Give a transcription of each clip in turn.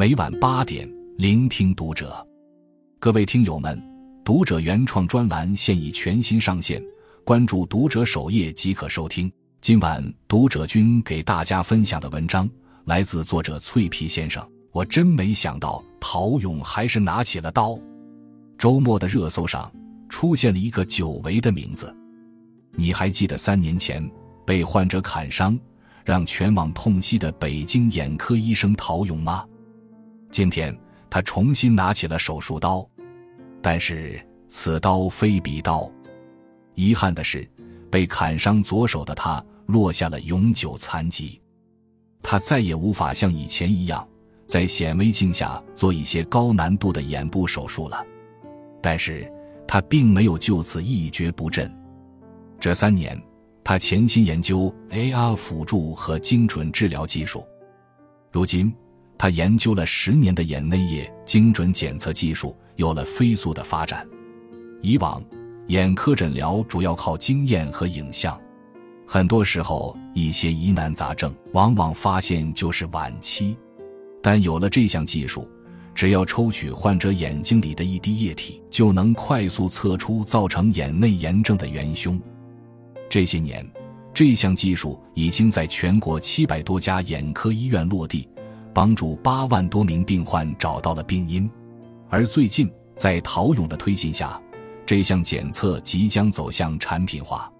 每晚八点，聆听读者。各位听友们，读者原创专栏现已全新上线，关注读者首页即可收听。今晚读者君给大家分享的文章来自作者脆皮先生。我真没想到陶勇还是拿起了刀。周末的热搜上出现了一个久违的名字，你还记得三年前被患者砍伤，让全网痛惜的北京眼科医生陶勇吗？今天他重新拿起了手术刀，但是此刀非彼刀。遗憾的是，被砍伤左手的他落下了永久残疾，他再也无法像以前一样。在显微镜下做一些高难度的眼部手术了，但是他并没有就此一蹶不振。这三年，他潜心研究 AR 辅助和精准治疗技术。如今，他研究了十年的眼内液精准检测技术有了飞速的发展。以往，眼科诊疗主要靠经验和影像，很多时候一些疑难杂症往往发现就是晚期。但有了这项技术，只要抽取患者眼睛里的一滴液体，就能快速测出造成眼内炎症的元凶。这些年，这项技术已经在全国七百多家眼科医院落地，帮助八万多名病患找到了病因。而最近，在陶勇的推进下，这项检测即将走向产品化。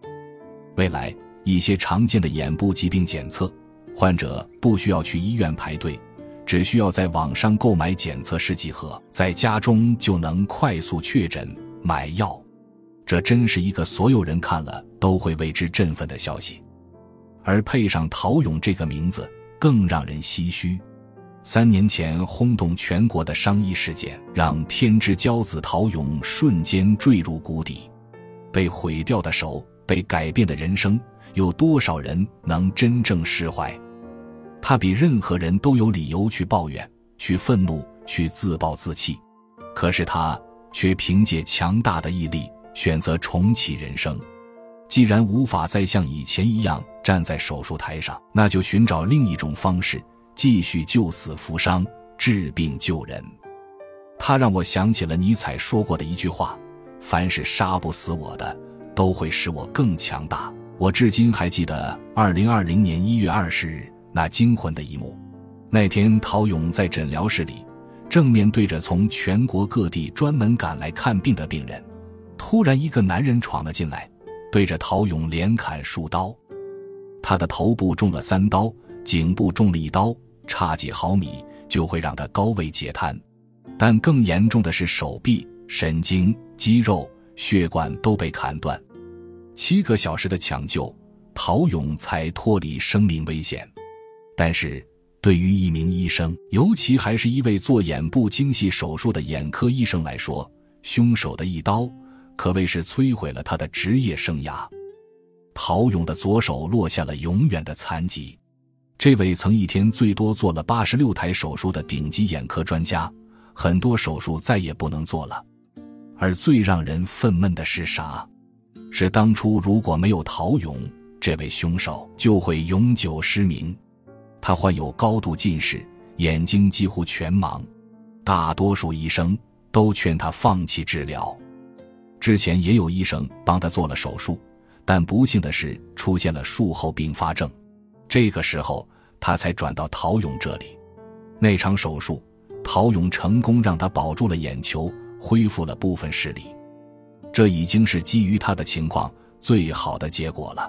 未来，一些常见的眼部疾病检测，患者不需要去医院排队。只需要在网上购买检测试剂盒，在家中就能快速确诊、买药，这真是一个所有人看了都会为之振奋的消息。而配上陶勇这个名字，更让人唏嘘。三年前轰动全国的伤医事件，让天之骄子陶勇瞬间坠入谷底。被毁掉的手，被改变的人生，有多少人能真正释怀？他比任何人都有理由去抱怨、去愤怒、去自暴自弃，可是他却凭借强大的毅力选择重启人生。既然无法再像以前一样站在手术台上，那就寻找另一种方式，继续救死扶伤、治病救人。他让我想起了尼采说过的一句话：“凡是杀不死我的，都会使我更强大。”我至今还记得二零二零年一月二十日。那惊魂的一幕，那天陶勇在诊疗室里，正面对着从全国各地专门赶来看病的病人，突然一个男人闯了进来，对着陶勇连砍数刀。他的头部中了三刀，颈部中了一刀，差几毫米就会让他高位截瘫。但更严重的是手臂、神经、肌肉、血管都被砍断。七个小时的抢救，陶勇才脱离生命危险。但是，对于一名医生，尤其还是一位做眼部精细手术的眼科医生来说，凶手的一刀可谓是摧毁了他的职业生涯。陶勇的左手落下了永远的残疾。这位曾一天最多做了八十六台手术的顶级眼科专家，很多手术再也不能做了。而最让人愤懑的是啥？是当初如果没有陶勇，这位凶手就会永久失明。他患有高度近视，眼睛几乎全盲，大多数医生都劝他放弃治疗。之前也有医生帮他做了手术，但不幸的是出现了术后并发症。这个时候，他才转到陶勇这里。那场手术，陶勇成功让他保住了眼球，恢复了部分视力。这已经是基于他的情况最好的结果了。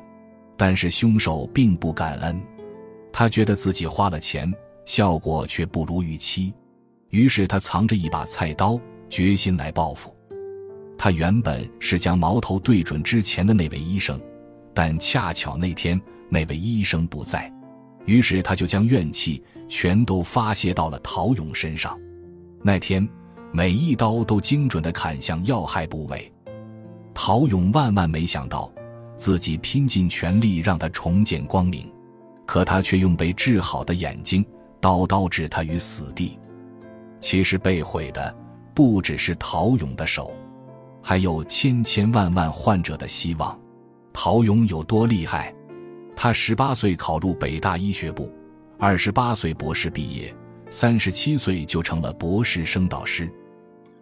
但是凶手并不感恩。他觉得自己花了钱，效果却不如预期，于是他藏着一把菜刀，决心来报复。他原本是将矛头对准之前的那位医生，但恰巧那天那位医生不在，于是他就将怨气全都发泄到了陶勇身上。那天，每一刀都精准地砍向要害部位。陶勇万万没想到，自己拼尽全力让他重见光明。可他却用被治好的眼睛刀刀置他于死地。其实被毁的不只是陶勇的手，还有千千万万患者的希望。陶勇有多厉害？他十八岁考入北大医学部，二十八岁博士毕业，三十七岁就成了博士生导师。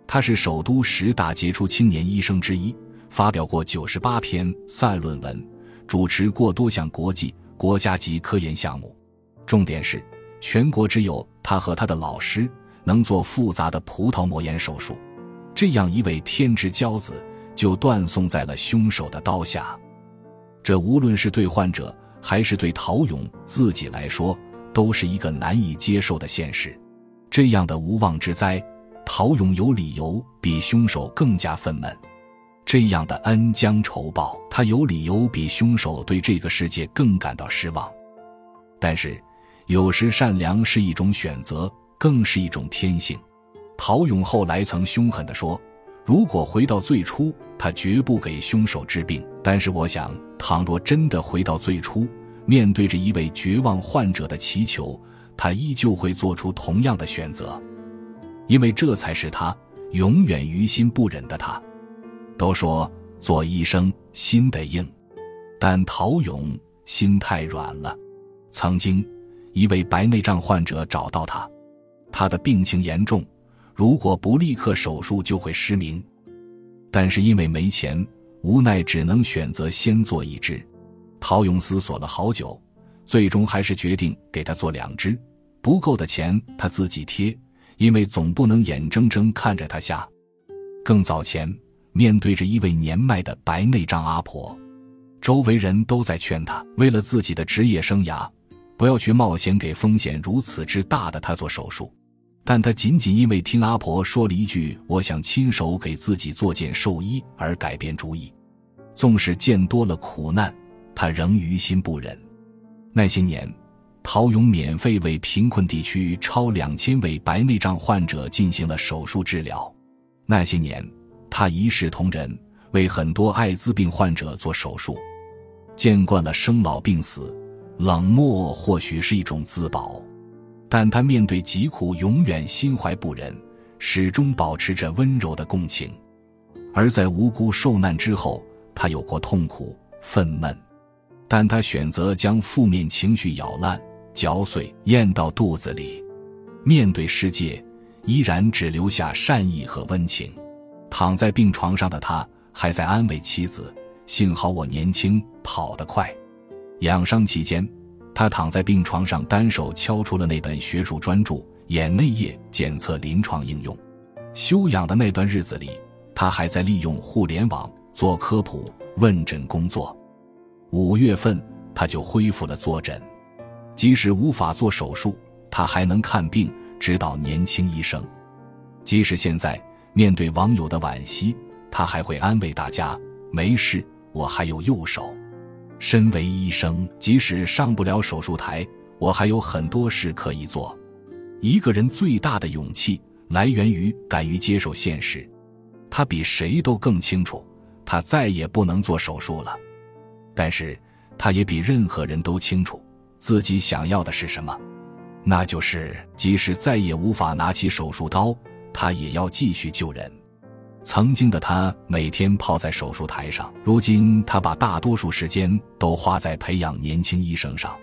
他是首都十大杰出青年医生之一，发表过九十八篇赛论文，主持过多项国际、国家级科研项目。重点是，全国只有他和他的老师能做复杂的葡萄膜炎手术。这样一位天之骄子，就断送在了凶手的刀下。这无论是对患者，还是对陶勇自己来说，都是一个难以接受的现实。这样的无妄之灾。陶勇有理由比凶手更加愤懑，这样的恩将仇报，他有理由比凶手对这个世界更感到失望。但是，有时善良是一种选择，更是一种天性。陶勇后来曾凶狠地说：“如果回到最初，他绝不给凶手治病。但是，我想，倘若真的回到最初，面对着一位绝望患者的祈求，他依旧会做出同样的选择。”因为这才是他永远于心不忍的。他都说做医生心得硬，但陶勇心太软了。曾经，一位白内障患者找到他，他的病情严重，如果不立刻手术就会失明。但是因为没钱，无奈只能选择先做一只。陶勇思索了好久，最终还是决定给他做两只。不够的钱他自己贴。因为总不能眼睁睁看着他瞎。更早前，面对着一位年迈的白内障阿婆，周围人都在劝他，为了自己的职业生涯，不要去冒险给风险如此之大的他做手术。但他仅仅因为听阿婆说了一句“我想亲手给自己做件寿衣”而改变主意。纵使见多了苦难，他仍于心不忍。那些年。陶勇免费为贫困地区超两千位白内障患者进行了手术治疗。那些年，他一视同仁，为很多艾滋病患者做手术。见惯了生老病死，冷漠或许是一种自保，但他面对疾苦永远心怀不忍，始终保持着温柔的共情。而在无辜受难之后，他有过痛苦、愤懑，但他选择将负面情绪咬烂。嚼碎咽到肚子里，面对世界，依然只留下善意和温情。躺在病床上的他，还在安慰妻子：“幸好我年轻，跑得快。”养伤期间，他躺在病床上，单手敲出了那本学术专著《眼内液检测临床应用》。休养的那段日子里，他还在利用互联网做科普问诊工作。五月份，他就恢复了坐诊。即使无法做手术，他还能看病、指导年轻医生。即使现在面对网友的惋惜，他还会安慰大家：“没事，我还有右手。”身为医生，即使上不了手术台，我还有很多事可以做。一个人最大的勇气来源于敢于接受现实。他比谁都更清楚，他再也不能做手术了。但是，他也比任何人都清楚。自己想要的是什么？那就是即使再也无法拿起手术刀，他也要继续救人。曾经的他每天泡在手术台上，如今他把大多数时间都花在培养年轻医生上。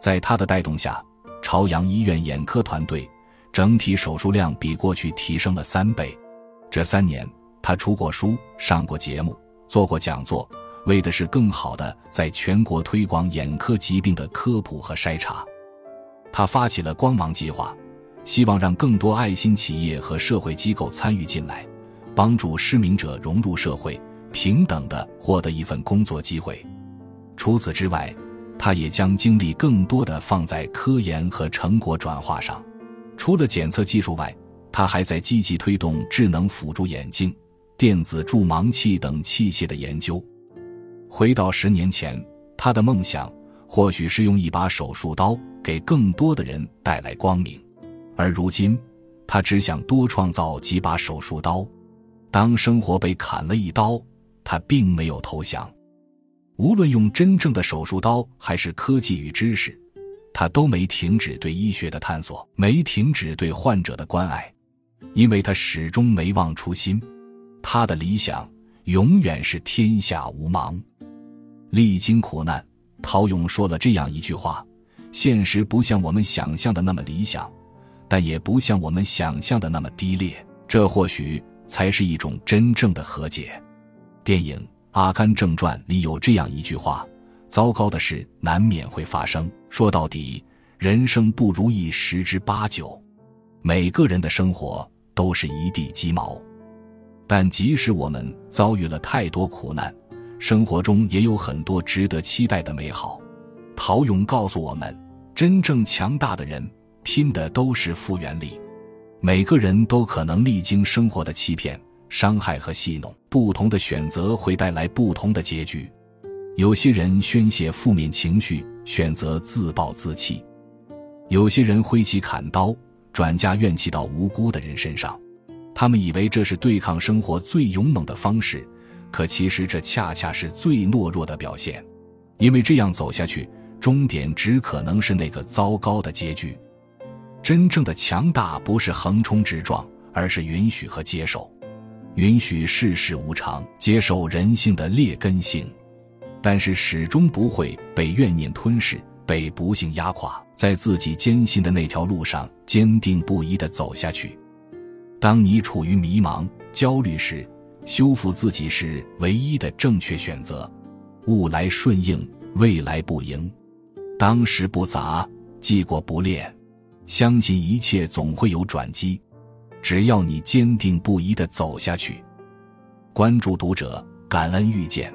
在他的带动下，朝阳医院眼科团队整体手术量比过去提升了三倍。这三年，他出过书，上过节目，做过讲座。为的是更好的在全国推广眼科疾病的科普和筛查，他发起了光芒计划，希望让更多爱心企业和社会机构参与进来，帮助失明者融入社会，平等的获得一份工作机会。除此之外，他也将精力更多的放在科研和成果转化上。除了检测技术外，他还在积极推动智能辅助眼镜、电子助盲器等器械的研究。回到十年前，他的梦想或许是用一把手术刀给更多的人带来光明，而如今，他只想多创造几把手术刀。当生活被砍了一刀，他并没有投降。无论用真正的手术刀还是科技与知识，他都没停止对医学的探索，没停止对患者的关爱，因为他始终没忘初心。他的理想永远是天下无盲。历经苦难，陶勇说了这样一句话：“现实不像我们想象的那么理想，但也不像我们想象的那么低劣。这或许才是一种真正的和解。电影《阿甘正传》里有这样一句话：“糟糕的事难免会发生。说到底，人生不如意十之八九。每个人的生活都是一地鸡毛。但即使我们遭遇了太多苦难，生活中也有很多值得期待的美好。”陶勇告诉我们：“真正强大的人。”拼的都是复原力，每个人都可能历经生活的欺骗、伤害和戏弄，不同的选择会带来不同的结局。有些人宣泄负面情绪，选择自暴自弃；有些人挥起砍刀，转嫁怨气到无辜的人身上。他们以为这是对抗生活最勇猛的方式，可其实这恰恰是最懦弱的表现，因为这样走下去，终点只可能是那个糟糕的结局。真正的强大不是横冲直撞，而是允许和接受，允许世事无常，接受人性的劣根性，但是始终不会被怨念吞噬，被不幸压垮，在自己坚信的那条路上坚定不移地走下去。当你处于迷茫、焦虑时，修复自己是唯一的正确选择。物来顺应，未来不迎，当时不杂，记过不恋。相信一切总会有转机，只要你坚定不移的走下去。关注读者，感恩遇见。